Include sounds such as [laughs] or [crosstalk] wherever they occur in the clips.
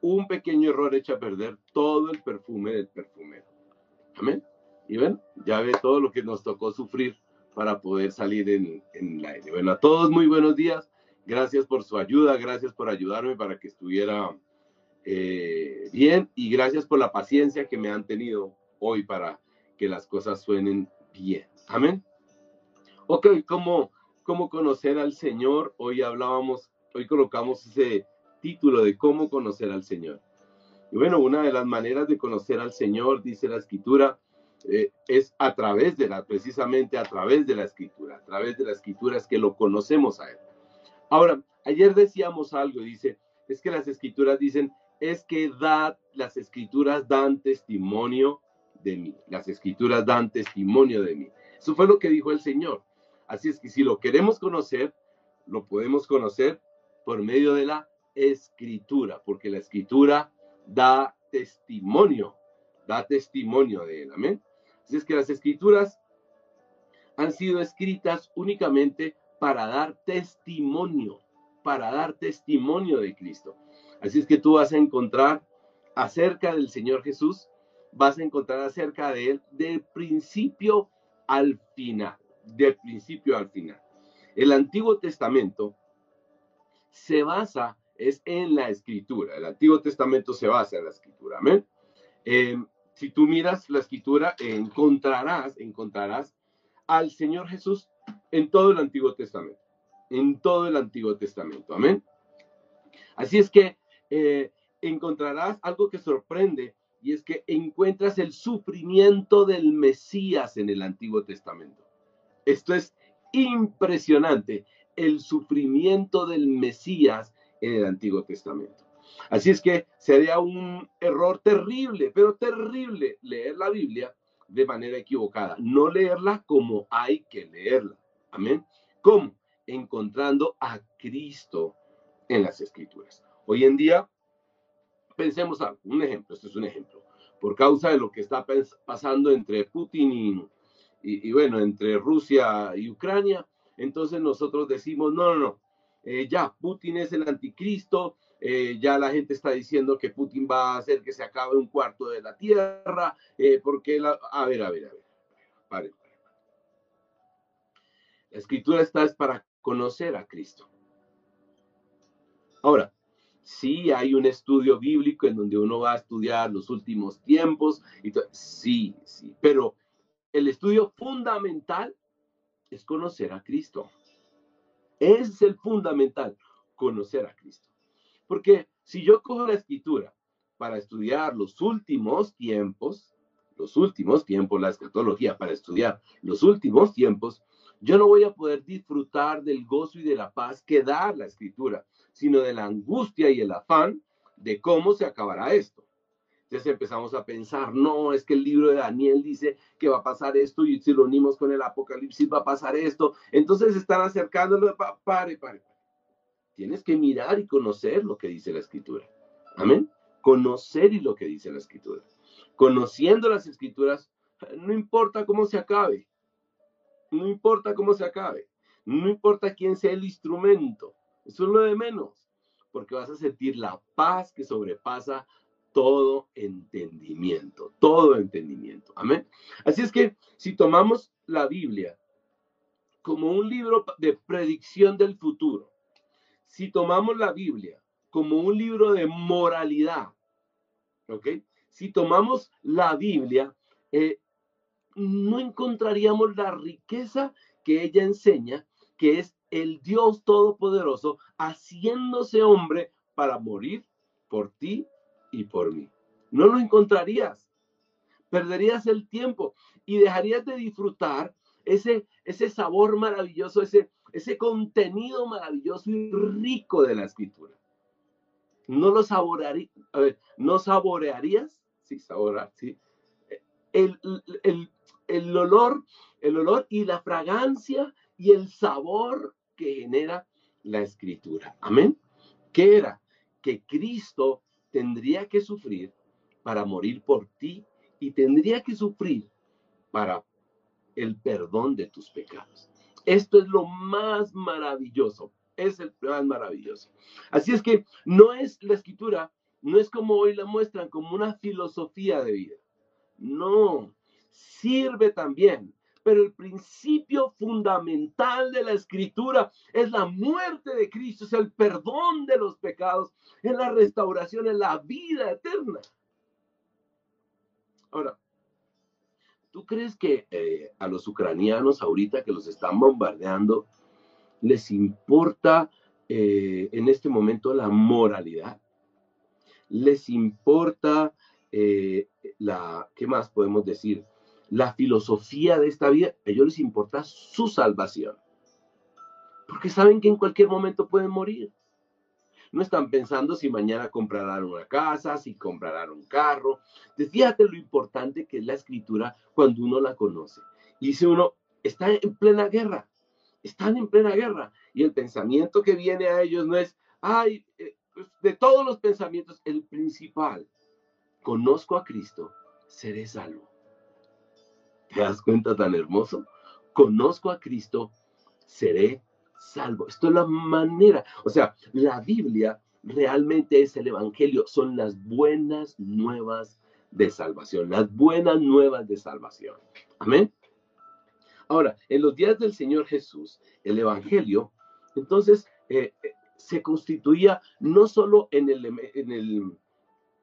un pequeño error echa a perder todo el perfume del perfumero. Amén. Y bueno, ya ve todo lo que nos tocó sufrir para poder salir en, en la aire. Bueno, a todos muy buenos días. Gracias por su ayuda, gracias por ayudarme para que estuviera eh, bien y gracias por la paciencia que me han tenido hoy para que las cosas suenen bien. Amén. Ok, ¿cómo, cómo conocer al Señor? Hoy hablábamos, hoy colocamos ese título de cómo conocer al Señor. Y bueno, una de las maneras de conocer al Señor, dice la escritura, eh, es a través de la, precisamente a través de la escritura, a través de la escritura es que lo conocemos a Él. Ahora, ayer decíamos algo, dice, es que las escrituras dicen, es que da, las escrituras dan testimonio de mí. Las escrituras dan testimonio de mí. Eso fue lo que dijo el Señor. Así es que si lo queremos conocer, lo podemos conocer por medio de la escritura, porque la escritura da testimonio, da testimonio de él. Amén. Así es que las escrituras han sido escritas únicamente para dar testimonio, para dar testimonio de Cristo. Así es que tú vas a encontrar acerca del Señor Jesús, vas a encontrar acerca de Él del principio al final, del principio al final. El Antiguo Testamento se basa es en la escritura. El Antiguo Testamento se basa en la escritura. Amén. Eh, si tú miras la escritura, encontrarás, encontrarás al Señor Jesús en todo el Antiguo Testamento. En todo el Antiguo Testamento. Amén. Así es que eh, encontrarás algo que sorprende y es que encuentras el sufrimiento del Mesías en el Antiguo Testamento. Esto es impresionante, el sufrimiento del Mesías en el Antiguo Testamento. Así es que sería un error terrible, pero terrible leer la Biblia de manera equivocada, no leerla como hay que leerla. Amén. ¿Cómo? Encontrando a Cristo en las Escrituras. Hoy en día, pensemos algo, un ejemplo, este es un ejemplo, por causa de lo que está pasando entre Putin y, bueno, entre Rusia y Ucrania, entonces nosotros decimos, no, no, no, eh, ya, Putin es el anticristo, eh, ya la gente está diciendo que Putin va a hacer que se acabe un cuarto de la tierra, eh, porque la... A ver, a ver, a ver, La escritura está es para conocer a Cristo. Ahora, Sí, hay un estudio bíblico en donde uno va a estudiar los últimos tiempos. Y sí, sí, pero el estudio fundamental es conocer a Cristo. Es el fundamental, conocer a Cristo. Porque si yo cojo la escritura para estudiar los últimos tiempos, los últimos tiempos, la escatología para estudiar los últimos tiempos, yo no voy a poder disfrutar del gozo y de la paz que da la escritura, sino de la angustia y el afán de cómo se acabará esto. Entonces empezamos a pensar, no, es que el libro de Daniel dice que va a pasar esto y si lo unimos con el Apocalipsis va a pasar esto. Entonces están acercándolo, pare, pare. Tienes que mirar y conocer lo que dice la escritura. Amén. Conocer y lo que dice la escritura. Conociendo las escrituras, no importa cómo se acabe. No importa cómo se acabe. No importa quién sea el instrumento. Eso es lo de menos, porque vas a sentir la paz que sobrepasa todo entendimiento, todo entendimiento. Amén. Así es que si tomamos la Biblia como un libro de predicción del futuro, si tomamos la Biblia como un libro de moralidad, ¿ok? Si tomamos la Biblia, eh, no encontraríamos la riqueza que ella enseña, que es el Dios Todopoderoso haciéndose hombre para morir por ti y por mí. No lo encontrarías. Perderías el tiempo y dejarías de disfrutar ese, ese sabor maravilloso, ese, ese contenido maravilloso y rico de la escritura. No lo saborearías, ¿no saborearías? Sí, saborear, sí. El, el, el olor, el olor y la fragancia y el sabor que genera la escritura. Amén. ¿Qué era? Que Cristo tendría que sufrir para morir por ti y tendría que sufrir para el perdón de tus pecados. Esto es lo más maravilloso, es el más maravilloso. Así es que no es la escritura no es como hoy la muestran, como una filosofía de vida. No, sirve también. Pero el principio fundamental de la escritura es la muerte de Cristo, es el perdón de los pecados, es la restauración, es la vida eterna. Ahora, ¿tú crees que eh, a los ucranianos ahorita que los están bombardeando les importa eh, en este momento la moralidad? ¿Les importa eh, la, ¿qué más podemos decir? La filosofía de esta vida, a ellos les importa su salvación. Porque saben que en cualquier momento pueden morir. No están pensando si mañana comprarán una casa, si comprarán un carro. fíjate lo importante que es la escritura cuando uno la conoce. Y dice uno, está en plena guerra, están en plena guerra. Y el pensamiento que viene a ellos no es, ay, eh, pues, de todos los pensamientos, el principal conozco a Cristo, seré salvo. [laughs] ¿Te das cuenta tan hermoso? Conozco a Cristo, seré salvo. Esto es la manera, o sea, la Biblia realmente es el Evangelio, son las buenas nuevas de salvación, las buenas nuevas de salvación. Amén. Ahora, en los días del Señor Jesús, el Evangelio, entonces, eh, eh, se constituía no solo en el, en el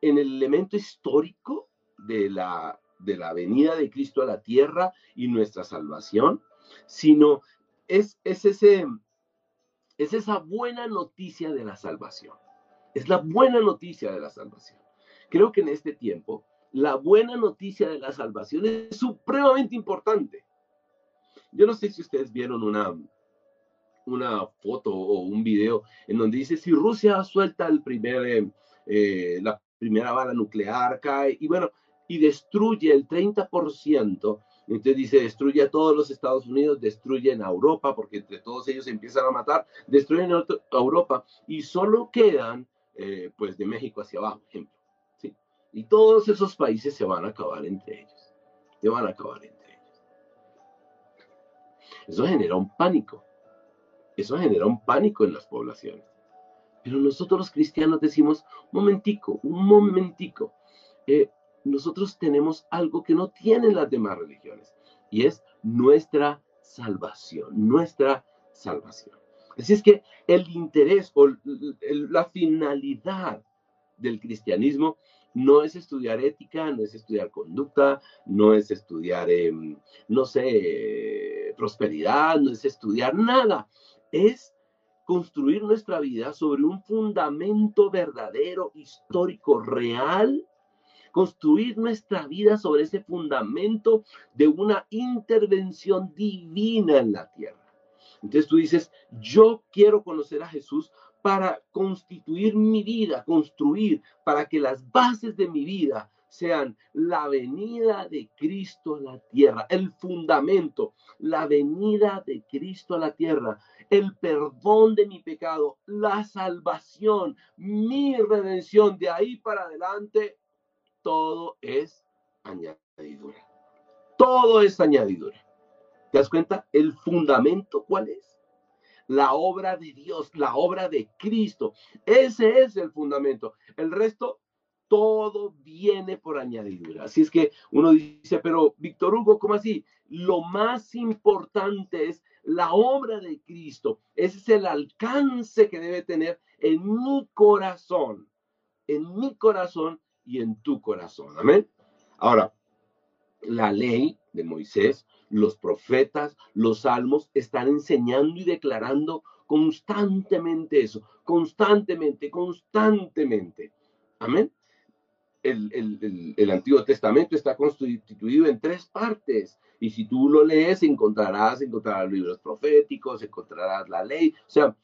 en el elemento histórico de la, de la venida de Cristo a la tierra y nuestra salvación, sino es, es, ese, es esa buena noticia de la salvación. Es la buena noticia de la salvación. Creo que en este tiempo la buena noticia de la salvación es supremamente importante. Yo no sé si ustedes vieron una, una foto o un video en donde dice si Rusia suelta el primer, eh, eh, la primera bala nuclear cae y bueno, y destruye el 30%. Entonces dice, destruye a todos los Estados Unidos, destruyen a Europa, porque entre todos ellos empiezan a matar, destruyen a Europa y solo quedan, eh, pues, de México hacia abajo, ejemplo. ¿sí? Y todos esos países se van a acabar entre ellos. Se van a acabar entre ellos. Eso genera un pánico. Eso genera un pánico en las poblaciones. Pero nosotros los cristianos decimos, momentico, un momentico. Eh, nosotros tenemos algo que no tienen las demás religiones y es nuestra salvación, nuestra salvación. Así es que el interés o la finalidad del cristianismo no es estudiar ética, no es estudiar conducta, no es estudiar, em, no sé, prosperidad, no es estudiar nada. Es construir nuestra vida sobre un fundamento verdadero, histórico, real, construir nuestra vida sobre ese fundamento de una intervención divina en la tierra. Entonces tú dices, yo quiero conocer a Jesús para constituir mi vida, construir, para que las bases de mi vida sean la venida de Cristo a la tierra, el fundamento, la venida de Cristo a la tierra, el perdón de mi pecado, la salvación, mi redención. De ahí para adelante, todo es añadidura. Todo es añadidura. ¿Te das cuenta? El fundamento, ¿cuál es? La obra de Dios, la obra de Cristo. Ese es el fundamento. El resto todo viene por añadidura. Así es que uno dice, pero Víctor Hugo, ¿cómo así? Lo más importante es la obra de Cristo. Ese es el alcance que debe tener en mi corazón, en mi corazón y en tu corazón. Amén. Ahora, la ley de Moisés, los profetas, los salmos están enseñando y declarando constantemente eso, constantemente, constantemente. Amén el, Antiguo Testamento está constituido en tres partes. Y si tú lo lees, encontrarás, encontrarás libros proféticos, encontrarás la ley. O sea,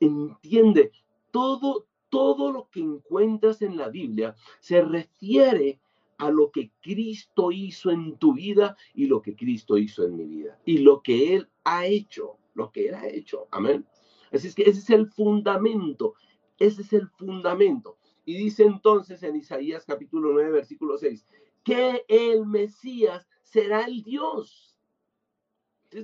entiende, todo, todo lo que encuentras en la Biblia se refiere a lo que Cristo hizo en tu vida y lo que Cristo hizo en mi vida. Y lo que Él ha hecho, lo que Él ha hecho. Amén. Así es que ese es el fundamento. Ese es el fundamento. Y dice entonces en Isaías capítulo 9, versículo 6, que el Mesías será el Dios.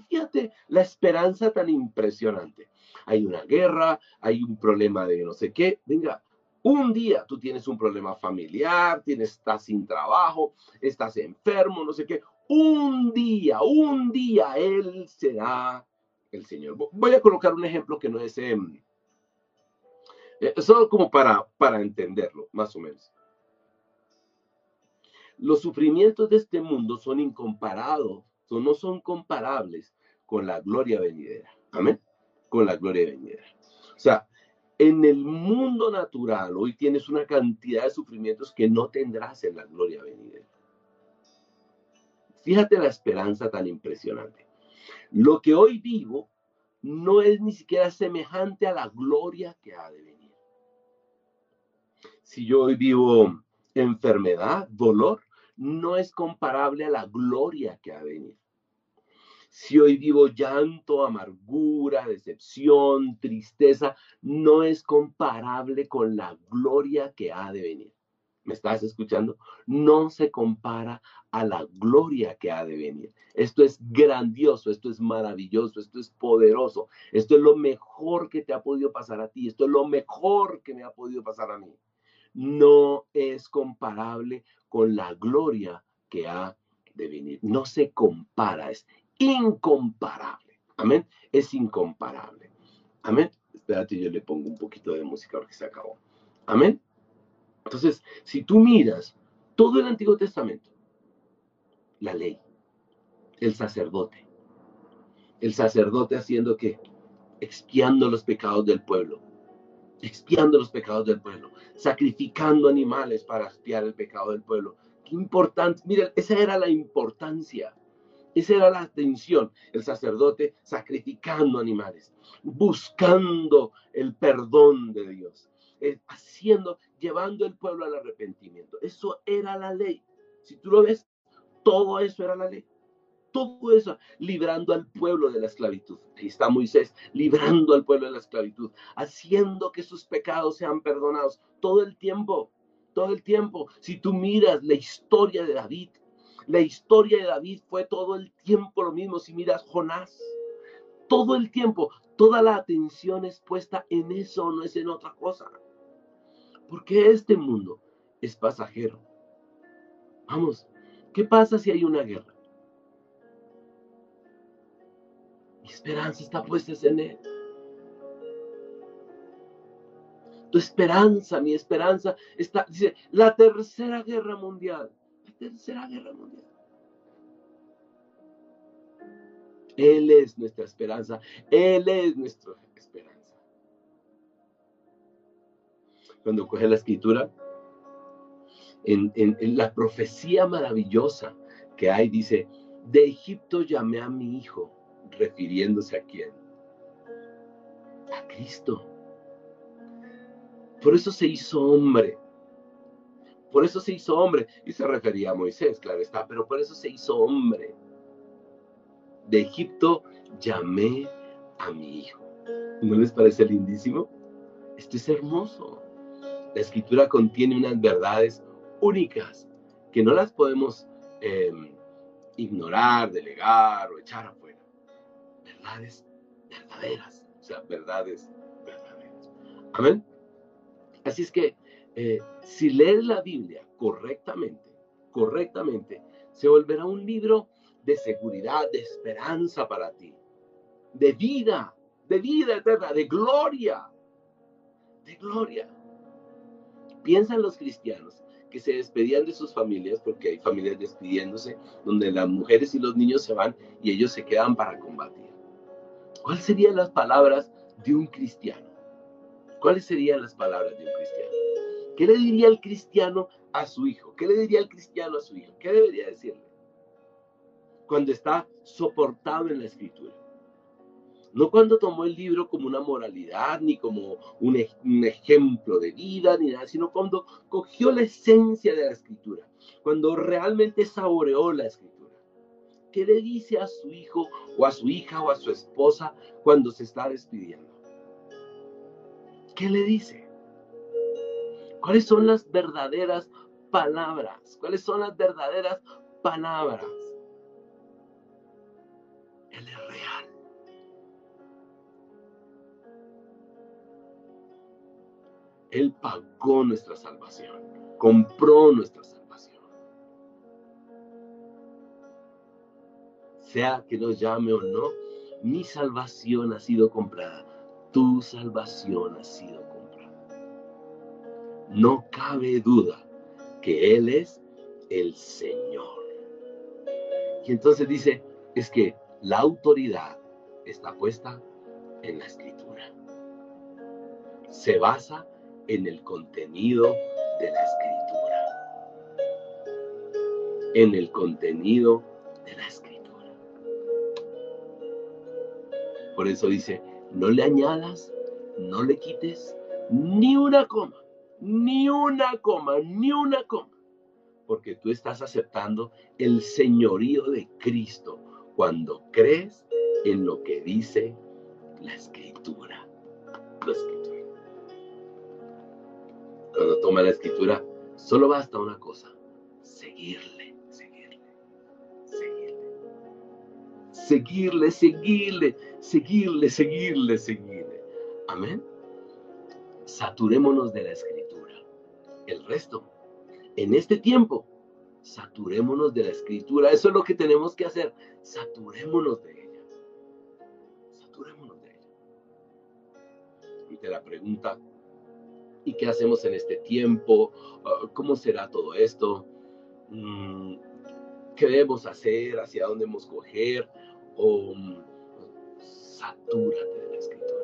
Fíjate la esperanza tan impresionante. Hay una guerra, hay un problema de no sé qué. Venga, Un día tú tienes un problema familiar, tienes, estás sin trabajo, estás enfermo, no sé qué. Un día, un día Él será el Señor. Voy a colocar un ejemplo que no es eh, solo como para, para entenderlo, más o menos. Los sufrimientos de este mundo son incomparados, no son comparables con la gloria venidera. Amén. Con la gloria venidera. O sea, en el mundo natural hoy tienes una cantidad de sufrimientos que no tendrás en la gloria venidera. Fíjate la esperanza tan impresionante. Lo que hoy vivo no es ni siquiera semejante a la gloria que ha de venir. Si yo hoy vivo enfermedad, dolor, no es comparable a la gloria que ha de venir. Si hoy vivo llanto, amargura, decepción, tristeza, no es comparable con la gloria que ha de venir. ¿Me estás escuchando? No se compara a la gloria que ha de venir. Esto es grandioso, esto es maravilloso, esto es poderoso, esto es lo mejor que te ha podido pasar a ti, esto es lo mejor que me ha podido pasar a mí. No es comparable con la gloria que ha de venir. No se compara, es incomparable. Amén. Es incomparable. Amén. Espérate, yo le pongo un poquito de música porque se acabó. Amén. Entonces, si tú miras todo el Antiguo Testamento, la ley, el sacerdote, el sacerdote haciendo que expiando los pecados del pueblo, expiando los pecados del pueblo, sacrificando animales para expiar el pecado del pueblo. Qué importante, miren, esa era la importancia esa era la atención, el sacerdote sacrificando animales, buscando el perdón de Dios, eh, haciendo, llevando el pueblo al arrepentimiento. Eso era la ley. Si tú lo ves, todo eso era la ley. Todo eso, librando al pueblo de la esclavitud. Ahí está Moisés, librando al pueblo de la esclavitud, haciendo que sus pecados sean perdonados todo el tiempo, todo el tiempo. Si tú miras la historia de David, la historia de David fue todo el tiempo lo mismo. Si miras Jonás, todo el tiempo, toda la atención es puesta en eso, no es en otra cosa. Porque este mundo es pasajero. Vamos, ¿qué pasa si hay una guerra? Esperanza está puesta en él. Tu esperanza, mi esperanza está, dice, la tercera guerra mundial tercera guerra mundial. Él es nuestra esperanza, Él es nuestra esperanza. Cuando coge la escritura, en, en la profecía maravillosa que hay, dice, de Egipto llamé a mi hijo, refiriéndose a quién? A Cristo. Por eso se hizo hombre por eso se hizo hombre. Y se refería a Moisés, claro está, pero por eso se hizo hombre. De Egipto llamé a mi hijo. ¿No les parece lindísimo? Esto es hermoso. La escritura contiene unas verdades únicas que no las podemos em, ignorar, delegar o echar. Verdades verdaderas. O sea, verdades verdaderas. Amén. Así es que eh, si lees la Biblia correctamente, correctamente, se volverá un libro de seguridad, de esperanza para ti, de vida, de vida eterna, de gloria, de gloria. Piensa en los cristianos que se despedían de sus familias, porque hay familias despidiéndose, donde las mujeres y los niños se van y ellos se quedan para combatir. ¿Cuáles serían las palabras de un cristiano? ¿Cuáles serían las palabras de un cristiano? ¿Qué le diría el cristiano a su hijo? ¿Qué le diría el cristiano a su hijo? ¿Qué debería decirle? Cuando está soportado en la escritura. No cuando tomó el libro como una moralidad, ni como un, ejemplo de vida, ni nada, sino cuando cogió la esencia de la escritura, cuando realmente saboreó la escritura. ¿Qué le dice a su hijo o a su hija o a su esposa cuando se está despidiendo? ¿Qué le dice? ¿Cuáles son las verdaderas palabras? ¿Cuáles son las verdaderas palabras? Él es real. Él pagó nuestra salvación, compró nuestra salvación. Sea que nos llame o no, mi salvación ha sido comprada, tu salvación ha sido comprada. No cabe duda que Él es el Señor. Y entonces dice, es que la autoridad está puesta en la escritura. Se basa en el contenido de la escritura. En el contenido Por eso dice, no le añadas, no le quites ni una coma, ni una coma, ni una coma. Porque tú estás aceptando el señorío de Cristo cuando crees en lo que dice la escritura. La escritura. Cuando toma la escritura, solo basta una cosa, seguirle, Seguirle, seguirle, seguirle, seguirle, seguirle. Amén. Saturémonos de la escritura. El resto, en este tiempo, saturémonos de la escritura. Eso es lo que tenemos que hacer. Saturémonos de ella. Saturémonos de ella. Y te la pregunta, ¿y qué hacemos en este tiempo? Ah, ¿Cómo será todo esto? Mm, ¿Qué debemos hacer? ¿Hacia dónde debemos coger? O mm, satúrate de la escritura.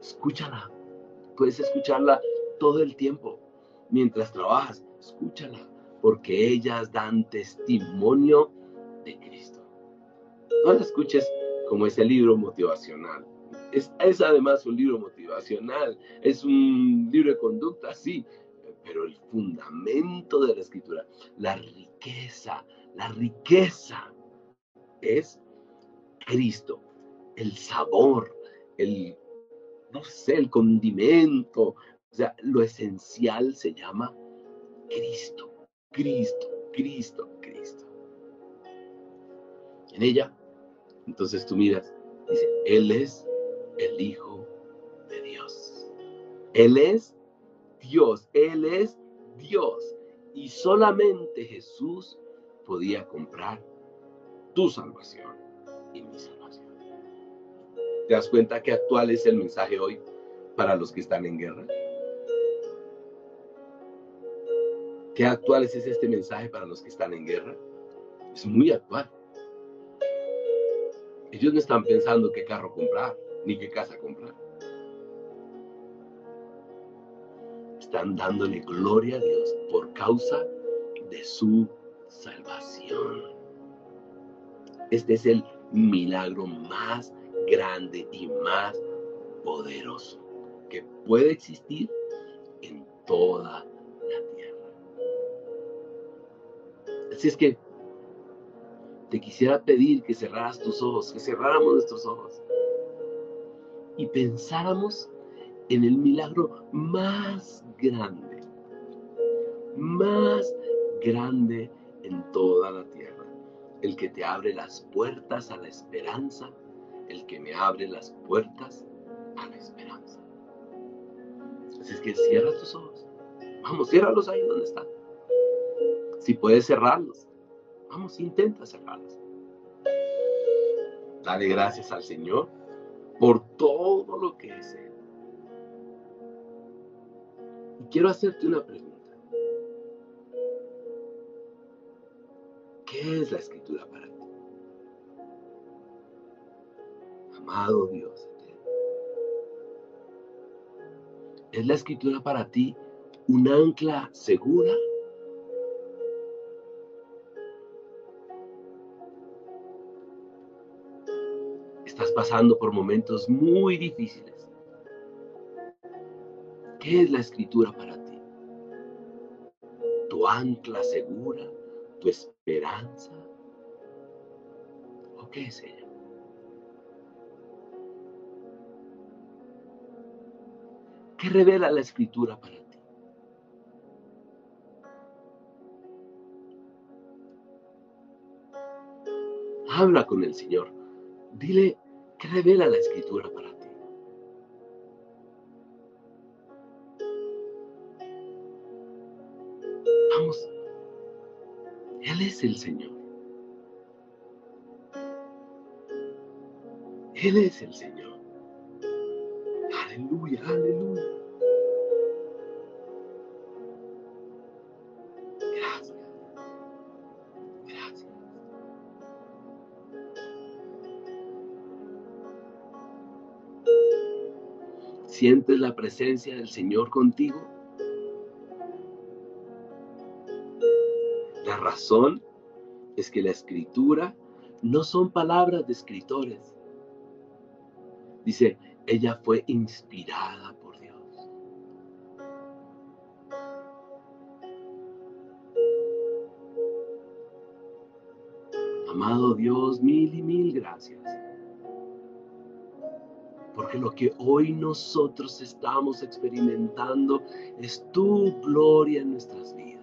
Escúchala. Puedes escucharla todo el tiempo. Mientras trabajas, escúchala porque ellas dan testimonio de Cristo. No la escuches como ese libro motivacional. Es, es, además un libro motivacional, es un libro de conducta, sí, pero el fundamento de la escritura, la riqueza, la riqueza es Cristo, el sabor, el, no sé, el condimento, o sea, lo esencial se llama Cristo. Cristo, Cristo, Cristo. En ella, entonces tú miras, dice, Él es el Hijo de Dios. Él es Dios, Él es Dios. Y solamente Jesús podía comprar tu salvación y mi salvación. ¿Te das cuenta que actual es el mensaje hoy para los que están en guerra? ¿Qué actual es este mensaje para los que están en guerra? Es muy actual. Ellos no están pensando qué carro comprar, ni qué casa comprar. Están dándole gloria a Dios por causa de su salvación. Este es el milagro más grande y más poderoso que puede existir en toda Así es que te quisiera pedir que cerraras tus ojos, que cerráramos nuestros ojos y pensáramos en el milagro más grande, más grande en toda la tierra, el que te abre las puertas a la esperanza, el que me abre las puertas a la esperanza. Así es que cierra tus ojos. Vamos, ciérralos ahí donde están. Si puedes cerrarlos, vamos, intenta cerrarlos. Dale gracias al Señor por todo lo que es. Y quiero hacerte una pregunta. ¿Qué es la escritura para ti? Amado Dios ¿Es la escritura para ti un ancla segura pasando por momentos muy difíciles. ¿Qué es la escritura para ti? ¿Tu ancla segura? ¿Tu esperanza? ¿O qué es ella? ¿Qué revela la escritura para ti? Habla con el Señor. Dile ¿Qué revela la escritura para ti? Él es el Señor. Él es el Señor. Aleluya, aleluya. Gracias. Gracias. ¿Sientes la presencia del Señor contigo? Razón es que la escritura no son palabras de escritores. Dice, ella fue inspirada por Dios. Amado Dios, mil y mil gracias. Porque lo que hoy nosotros estamos experimentando es tu gloria en nuestras vidas.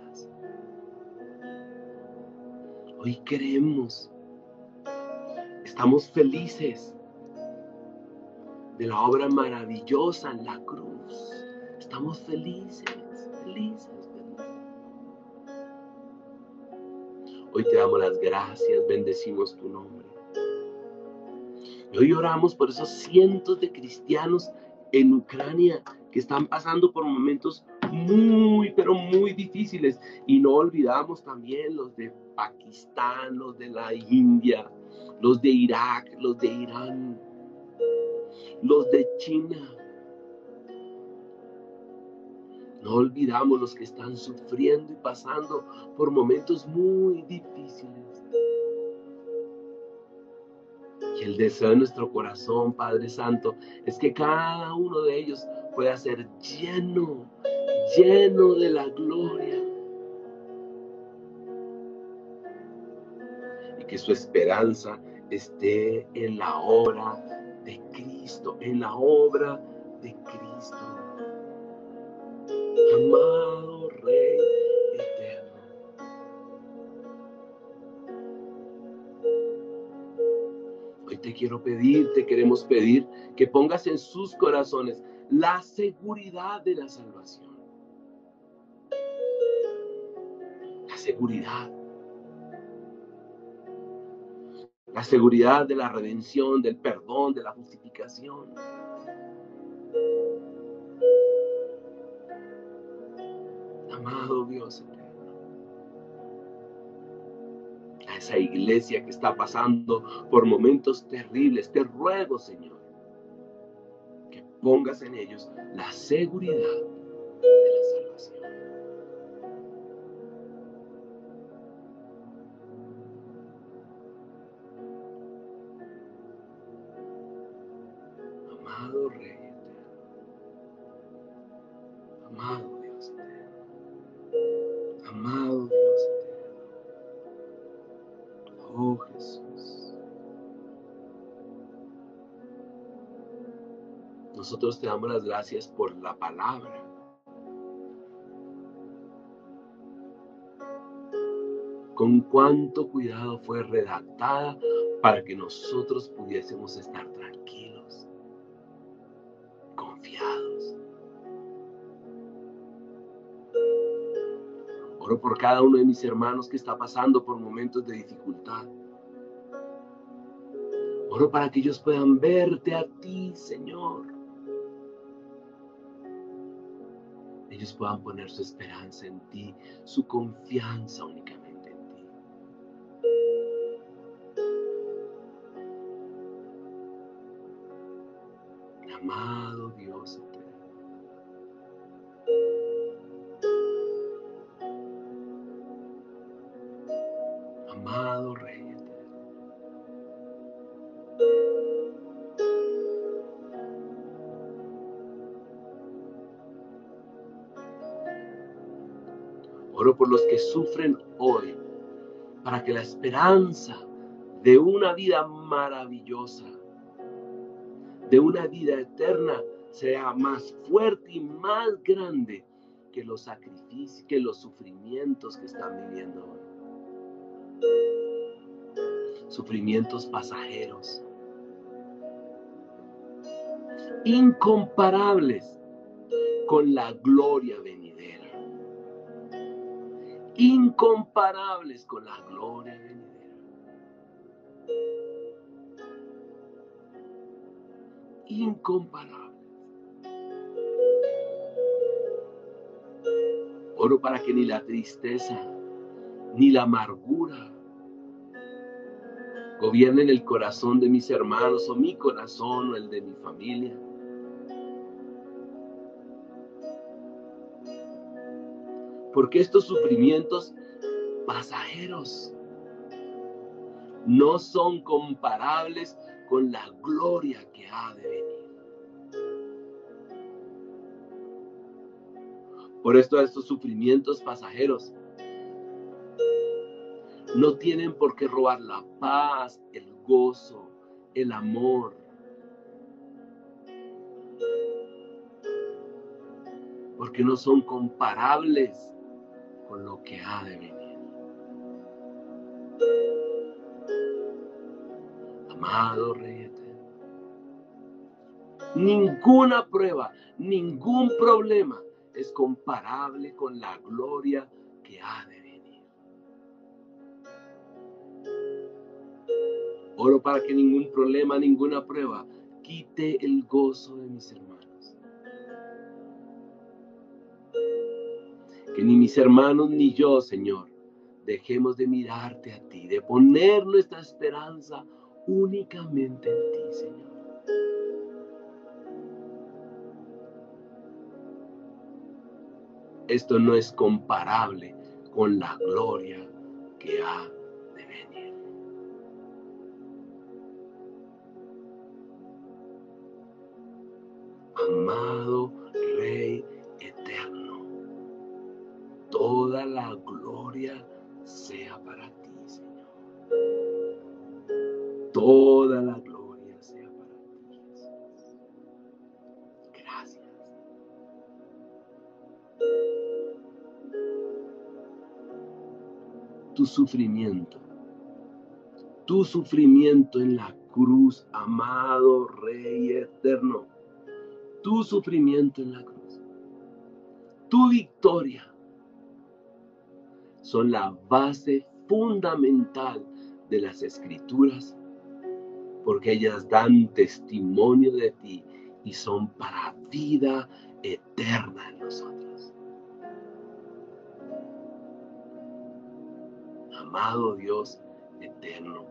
Hoy queremos, estamos felices de la obra maravillosa en la cruz. Estamos felices, felices. Hoy te damos las gracias, bendecimos tu nombre. Hoy oramos por esos cientos de cristianos en Ucrania que están pasando por momentos muy, pero muy difíciles. Y no olvidamos también los de Pakistán, los de la India, los de Irak, los de Irán los de China. No olvidamos los que están sufriendo y pasando por momentos muy difíciles. Y el deseo de nuestro corazón, Padre Santo, es que cada uno de ellos pueda ser lleno, lleno de la gloria. Y que su esperanza esté en la obra de Cristo, en la obra de Cristo. Amado Rey eterno. Hoy te quiero pedir, te queremos pedir que pongas en sus corazones la seguridad de la salvación. La seguridad la seguridad de la redención, del perdón, de la justificación. Amado Dios eterno, a esa iglesia que está pasando por momentos terribles, te ruego, Señor, que pongas en ellos la seguridad de la salvación. Te damos las gracias por la palabra. Con cuánto cuidado fue redactada para que nosotros pudiésemos estar tranquilos, confiados. Oro por cada uno de mis hermanos que está pasando por momentos de dificultad. Oro para que ellos puedan verte a ti, Señor. Ellos puedan poner su esperanza en ti, su confianza únicamente por los que sufren hoy, para que la esperanza de una vida maravillosa, de una vida eterna, sea más fuerte y más grande que los sacrificios, que los sufrimientos que están viviendo hoy. Sufrimientos pasajeros, incomparables con la gloria venidera incomparables con la gloria venidera. Incomparables. Oro para que ni la tristeza, ni la amargura gobiernen el corazón de mis hermanos o mi corazón o el de mi familia. Porque estos sufrimientos pasajeros no son comparables con la gloria que ha de venir. Por esto estos sufrimientos pasajeros no tienen por qué robar la paz, el gozo, el amor. Porque no son comparables lo que ha de venir. Amado Rey Eterno, ninguna prueba, ningún problema es comparable con la gloria que ha de venir. Oro para que ningún problema, ninguna prueba quite el gozo de mis hermanos. Que ni mis hermanos ni yo, Señor, dejemos de mirarte a ti, de poner nuestra esperanza únicamente en ti, Señor. Esto no es comparable con la gloria que ha sufrimiento, tu sufrimiento en la cruz, amado Rey eterno, tu sufrimiento en la cruz, tu victoria, son la base fundamental de las escrituras, porque ellas dan testimonio de ti y son para vida eterna en nosotros. Amado Dios eterno.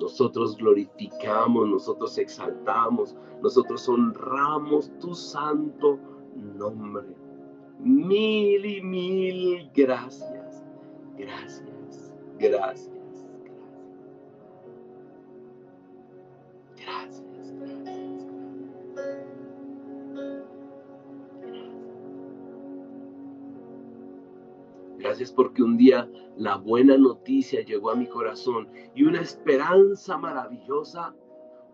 Nosotros glorificamos, nosotros exaltamos, nosotros honramos tu santo nombre. Mil y mil gracias, gracias, gracias. Porque un día la buena noticia llegó a mi corazón y una esperanza maravillosa,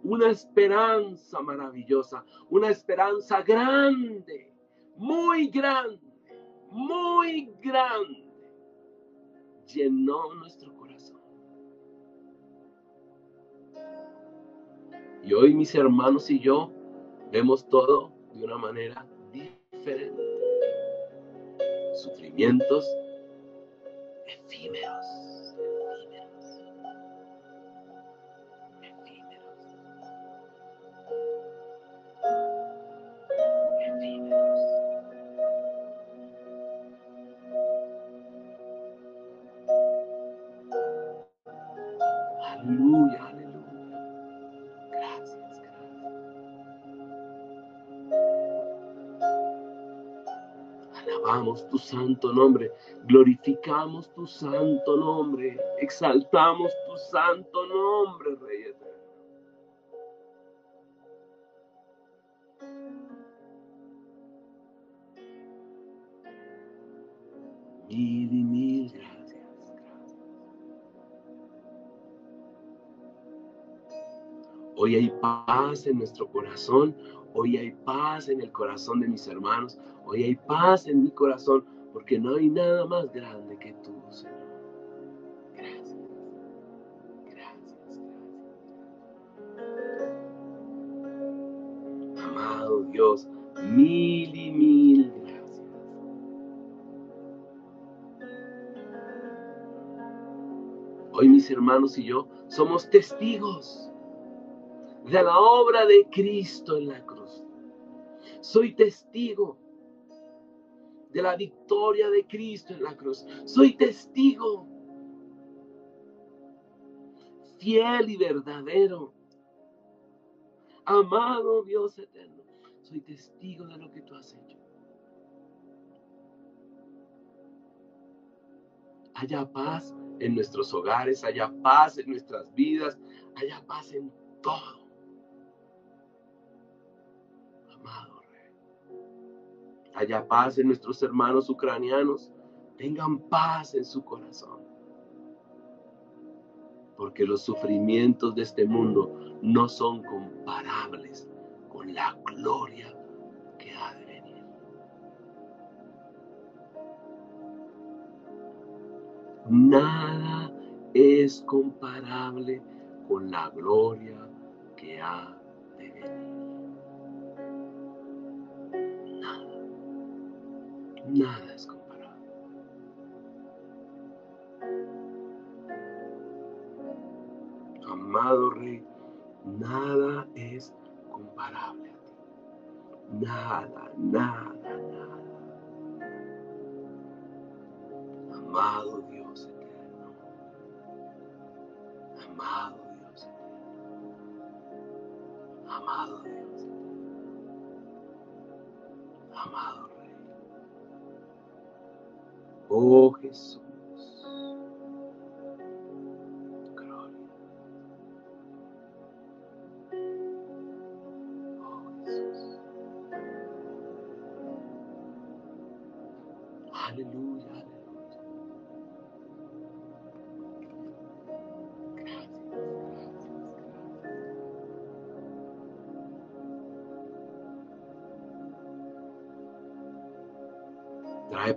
una esperanza maravillosa, una esperanza grande, muy grande, muy grande, llenó nuestro corazón. Y hoy mis hermanos y yo vemos todo de una manera diferente. Sufrimientos, and females. Tu santo nombre glorificamos tu santo nombre, exaltamos tu santo nombre, Rey eterno. Mil y mil gracias, Hoy hay paz en nuestro corazón, hoy hay paz en el corazón de mis hermanos, hoy hay paz en mi corazón porque no hay nada más grande que tú, Señor. Gracias. Gracias. Gracias. Amado Dios, mil y mil gracias. Hoy mis hermanos y yo somos testigos de la obra de Cristo en la cruz. Soy testigo de la victoria de Cristo en la cruz. Soy testigo fiel y verdadero. Amado Dios eterno, soy testigo de lo que tú has hecho. Haya paz en nuestros hogares, haya paz en nuestras vidas, haya paz en todo. Amado. Haya paz en nuestros hermanos ucranianos, tengan paz en su corazón. Porque los sufrimientos de este mundo no son comparables con la gloria que ha de venir. Nada es comparable con la gloria que ha Nada es comparable. Amado Rey, nada es comparable a ti. Nada, nada, nada. Amado Dios eterno. Amado Dios eterno. Amado Dios eterno. Amado Rey. Oh Jesús.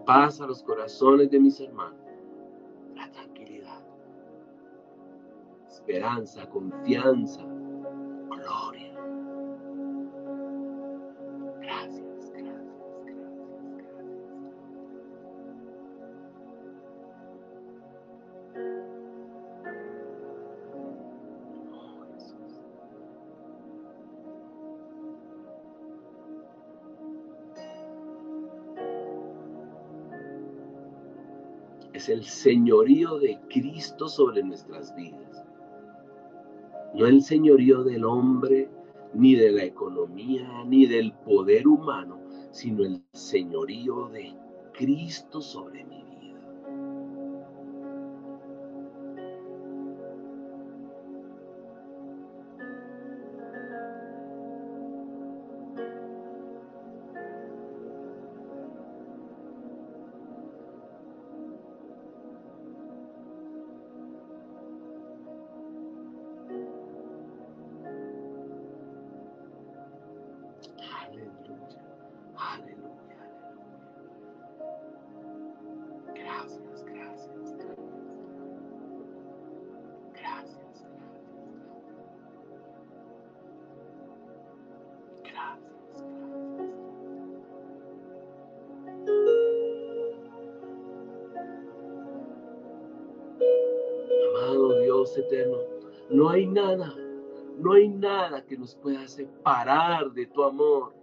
Trae paz a los corazones de mis hermanos. La tranquilidad, esperanza, confianza, señorío de Cristo sobre nuestras vidas. No el señorío del hombre, ni de la economía, ni del poder humano, sino el señorío de Cristo sobre mí. Nos pueda separar de tu amor.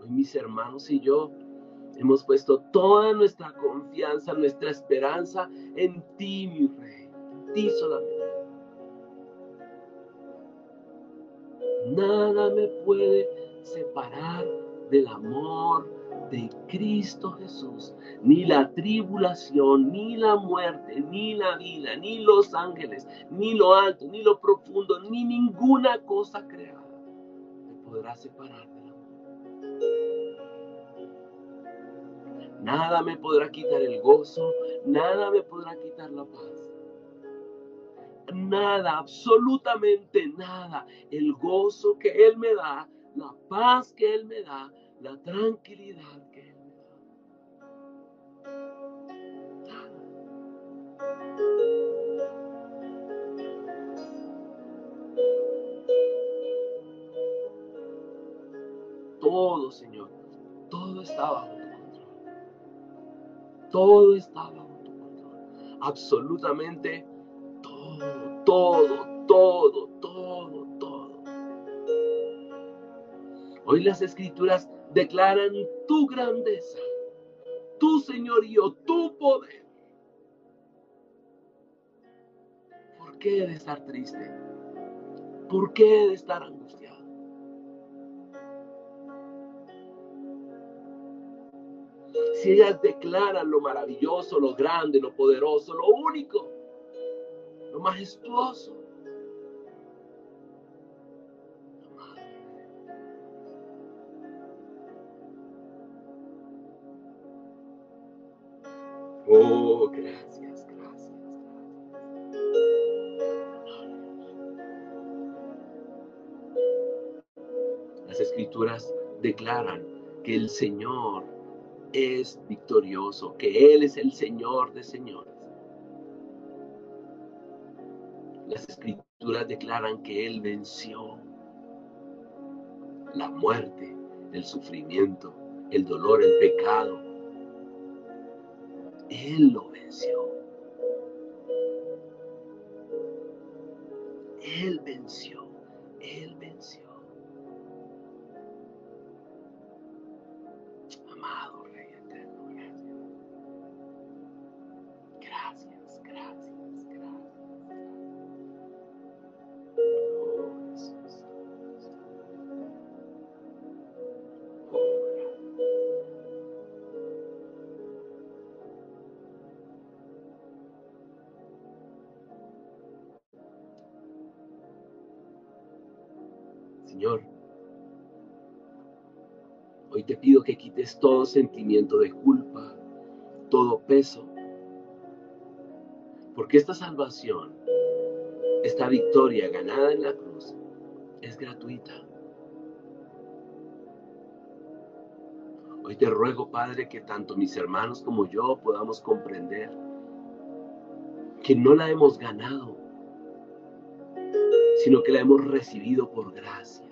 Hoy mis hermanos y yo hemos puesto toda nuestra confianza, nuestra esperanza en ti, mi rey, en ti solamente. Nada me puede separar del amor de Cristo Jesús, ni la tribulación, ni la muerte, ni la vida, ni los ángeles, ni lo alto, ni lo profundo, ni ninguna cosa creada te podrá separar. Nada me podrá quitar el gozo, nada me podrá quitar la paz. Nada, absolutamente nada. El gozo que Él me da, la paz que Él me da, la tranquilidad que Él me da. Todo, Señor, todo está bajo tu control. Todo está bajo tu control. absolutamente todo, todo, todo, todo, todo. Hoy las escrituras declaran tu grandeza, tu señorío, tu poder. ¿Por qué de estar triste? ¿Por qué de estar angustiado? Si ellas declaran lo maravilloso, lo grande, lo poderoso, lo único, lo majestuoso, declaran que el Señor es victorioso, que Él es el Señor de señores. Las escrituras declaran que Él venció la muerte, el sufrimiento, el dolor, el pecado, él lo venció. Él venció. Él venció. Señor, hoy te pido que quites todo sentimiento de culpa, todo peso, porque esta salvación, esta victoria ganada en la cruz, es gratuita. Hoy te ruego, Padre, que tanto mis hermanos como yo podamos comprender que no la hemos ganado, sino que la hemos recibido por gracia.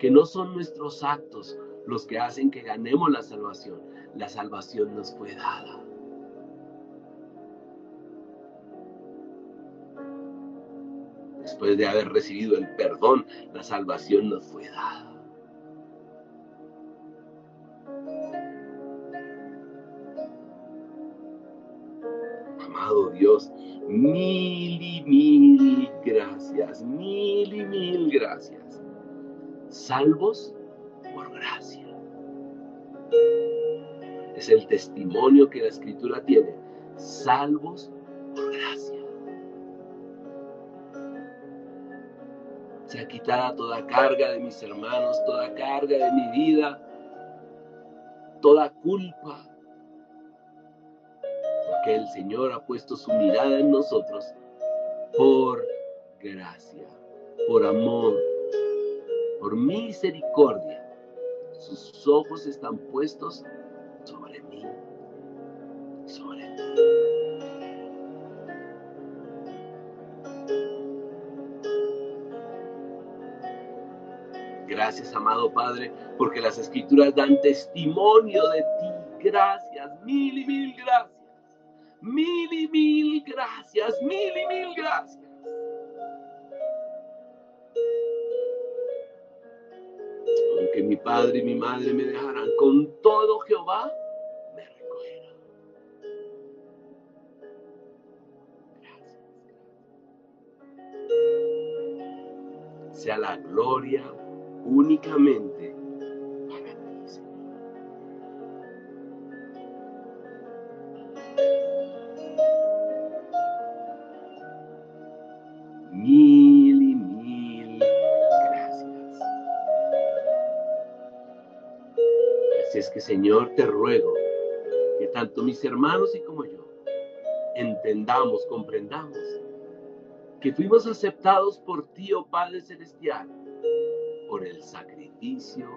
que no son nuestros actos los que hacen que ganemos la salvación. La salvación nos fue dada. Después de haber recibido el perdón, la salvación nos fue dada. Salvos por gracia. Es el testimonio que la escritura tiene, salvos por gracia. Sea quitada toda carga de mis hermanos, toda carga de mi vida, toda culpa, porque el Señor ha puesto su mirada en nosotros por gracia, por amor, por misericordia, sus ojos están puestos sobre mí, sobre mí. Gracias, amado Padre, porque las escrituras dan testimonio de ti. Gracias, mil y mil gracias. Mil y mil gracias, mil y mil gracias. Que mi padre y mi madre me dejarán, con todo Jehová me recogerá. Gracias. Sea la gloria únicamente es que, Señor, te ruego que tanto mis hermanos y como yo entendamos, comprendamos que fuimos aceptados por ti, oh Padre Celestial, por el sacrificio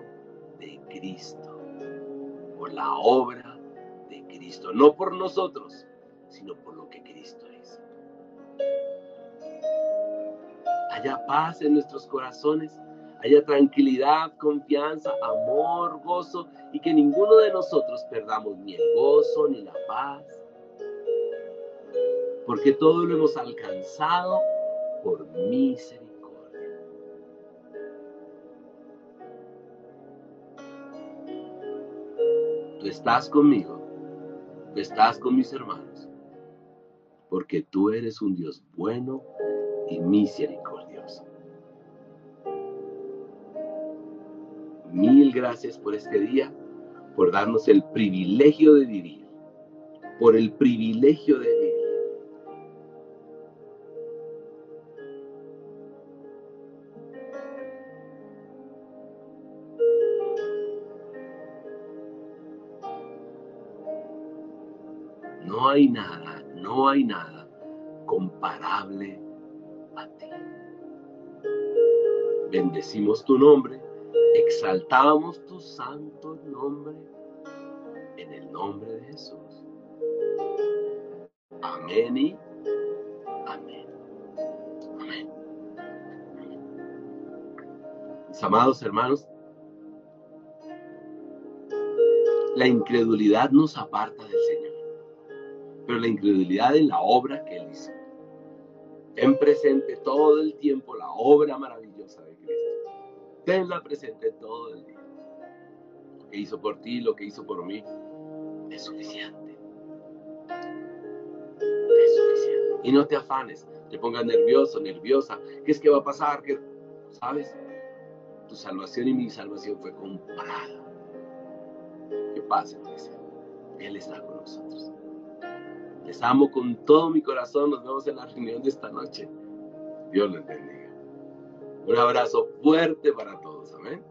de Cristo, por la obra de Cristo, no por nosotros, sino por lo que Cristo hizo. Haya paz en nuestros corazones, haya tranquilidad, confianza, amor, gozo y que ninguno de nosotros perdamos ni el gozo ni la paz. Porque todo lo hemos alcanzado por misericordia. Tú estás conmigo, tú estás con mis hermanos, porque tú eres un Dios bueno y misericordioso. Mil gracias por este día, por darnos el privilegio de vivir, por el privilegio de vivir. No hay nada, no hay nada comparable a ti. Bendecimos tu nombre exaltamos tu santo nombre en el nombre de Jesús. Amén y amén. Amén. Mis amados hermanos, la incredulidad nos aparta del Señor, pero la incredulidad en la obra que Él hizo. En presente todo el tiempo la obra maravillosa tenla presente todo el día. Lo que hizo por ti, lo que hizo por mí, es suficiente. Es suficiente. Y no te afanes, te pongas nervioso, nerviosa. ¿Qué es que va a pasar? ¿Sabes? Tu salvación y mi salvación fue comprada. ¿Qué pasa, Él está con nosotros. Les amo con todo mi corazón. Nos vemos en la reunión de esta noche. Dios les bendiga. Un abrazo fuerte para todos. Amén.